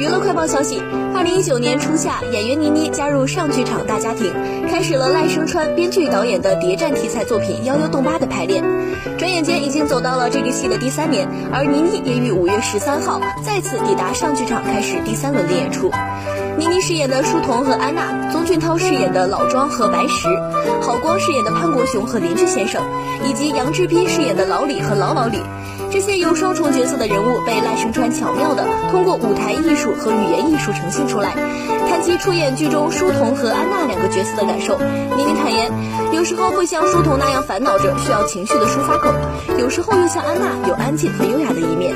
娱乐快报消息：二零一九年初夏，演员倪妮加入上剧场大家庭，开始了赖声川编剧导演的谍战题材作品《幺幺洞八》的排练。转眼间已经走到了这个戏的第三年，而倪妮也于五月十三号再次抵达上剧场，开始第三轮的演出。倪妮饰演的书童和安娜，宗俊涛饰演的老庄和白石，郝光饰演的潘国雄和邻居先生，以及杨志斌饰演的老李和老老李。这些有双重角色的人物被赖声川巧妙的通过舞台艺术和语言艺术呈现出来。谈及出演剧中书童和安娜两个角色的感受，倪妮坦言，有时候会像书童那样烦恼着，需要情绪的抒发口；有时候又像安娜有安静和优雅的一面。